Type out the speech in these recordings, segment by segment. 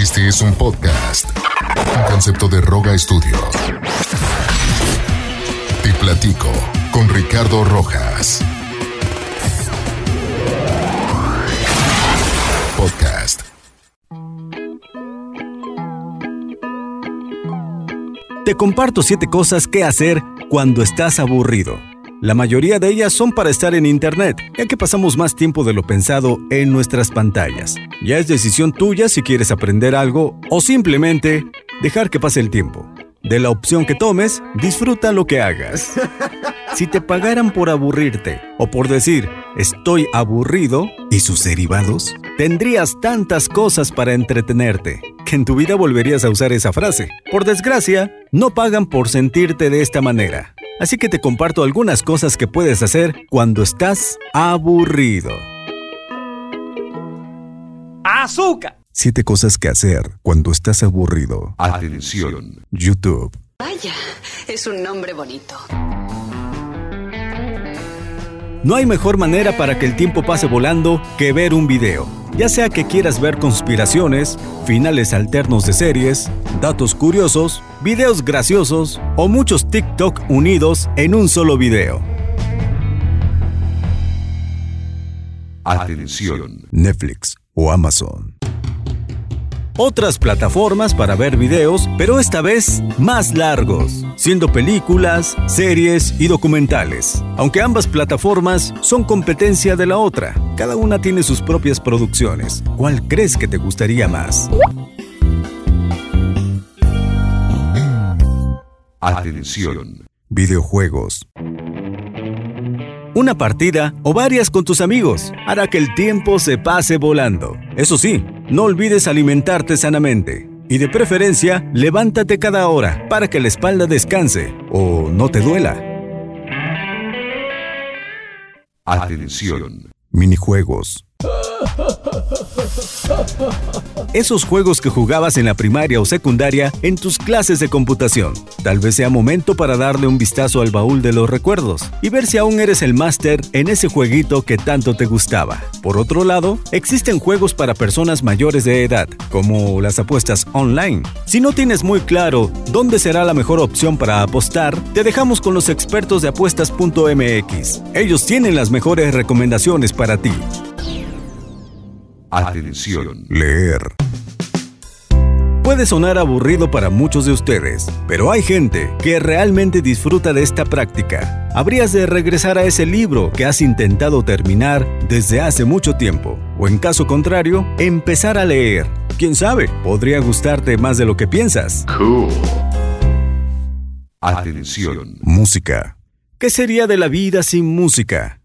Este es un podcast. Un concepto de Roga Studio. Te platico con Ricardo Rojas. Podcast. Te comparto siete cosas que hacer cuando estás aburrido. La mayoría de ellas son para estar en Internet, ya que pasamos más tiempo de lo pensado en nuestras pantallas. Ya es decisión tuya si quieres aprender algo o simplemente dejar que pase el tiempo. De la opción que tomes, disfruta lo que hagas. Si te pagaran por aburrirte o por decir estoy aburrido y sus derivados, tendrías tantas cosas para entretenerte que en tu vida volverías a usar esa frase. Por desgracia, no pagan por sentirte de esta manera. Así que te comparto algunas cosas que puedes hacer cuando estás aburrido. ¡Azúcar! Siete cosas que hacer cuando estás aburrido. Atención. YouTube. Vaya, es un nombre bonito. No hay mejor manera para que el tiempo pase volando que ver un video. Ya sea que quieras ver conspiraciones, finales alternos de series, datos curiosos, videos graciosos o muchos TikTok unidos en un solo video. Atención. Netflix o Amazon. Otras plataformas para ver videos, pero esta vez más largos, siendo películas, series y documentales. Aunque ambas plataformas son competencia de la otra, cada una tiene sus propias producciones. ¿Cuál crees que te gustaría más? Atención. Videojuegos. Una partida o varias con tus amigos hará que el tiempo se pase volando. Eso sí, no olvides alimentarte sanamente. Y de preferencia, levántate cada hora para que la espalda descanse o no te duela. Atención. Minijuegos. Esos juegos que jugabas en la primaria o secundaria en tus clases de computación. Tal vez sea momento para darle un vistazo al baúl de los recuerdos y ver si aún eres el máster en ese jueguito que tanto te gustaba. Por otro lado, existen juegos para personas mayores de edad, como las apuestas online. Si no tienes muy claro dónde será la mejor opción para apostar, te dejamos con los expertos de apuestas.mx. Ellos tienen las mejores recomendaciones para ti. Atención. Leer. Puede sonar aburrido para muchos de ustedes, pero hay gente que realmente disfruta de esta práctica. Habrías de regresar a ese libro que has intentado terminar desde hace mucho tiempo, o en caso contrario, empezar a leer. Quién sabe, podría gustarte más de lo que piensas. Atención. Música. ¿Qué sería de la vida sin música?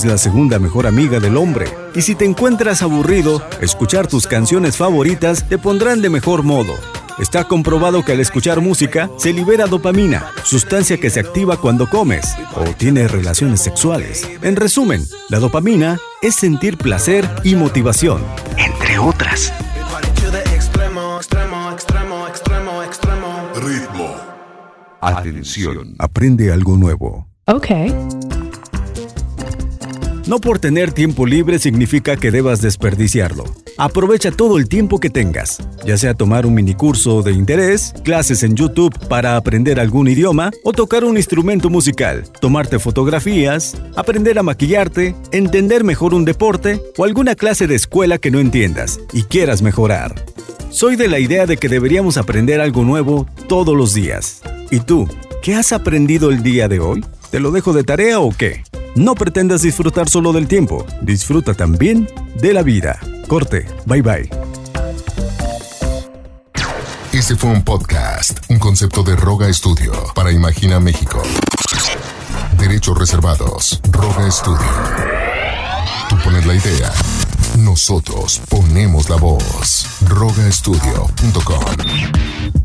Es la segunda mejor amiga del hombre. Y si te encuentras aburrido, escuchar tus canciones favoritas te pondrán de mejor modo. Está comprobado que al escuchar música se libera dopamina, sustancia que se activa cuando comes o tienes relaciones sexuales. En resumen, la dopamina es sentir placer y motivación, entre otras. Ritmo. Atención. Aprende algo nuevo. Okay. No por tener tiempo libre significa que debas desperdiciarlo. Aprovecha todo el tiempo que tengas, ya sea tomar un minicurso de interés, clases en YouTube para aprender algún idioma o tocar un instrumento musical, tomarte fotografías, aprender a maquillarte, entender mejor un deporte o alguna clase de escuela que no entiendas y quieras mejorar. Soy de la idea de que deberíamos aprender algo nuevo todos los días. ¿Y tú? ¿Qué has aprendido el día de hoy? ¿Te lo dejo de tarea o qué? No pretendas disfrutar solo del tiempo, disfruta también de la vida. Corte, bye bye. Este fue un podcast, un concepto de Roga Studio para Imagina México. Derechos reservados. Roga Studio. Tú pones la idea. Nosotros ponemos la voz. Rogastudio.com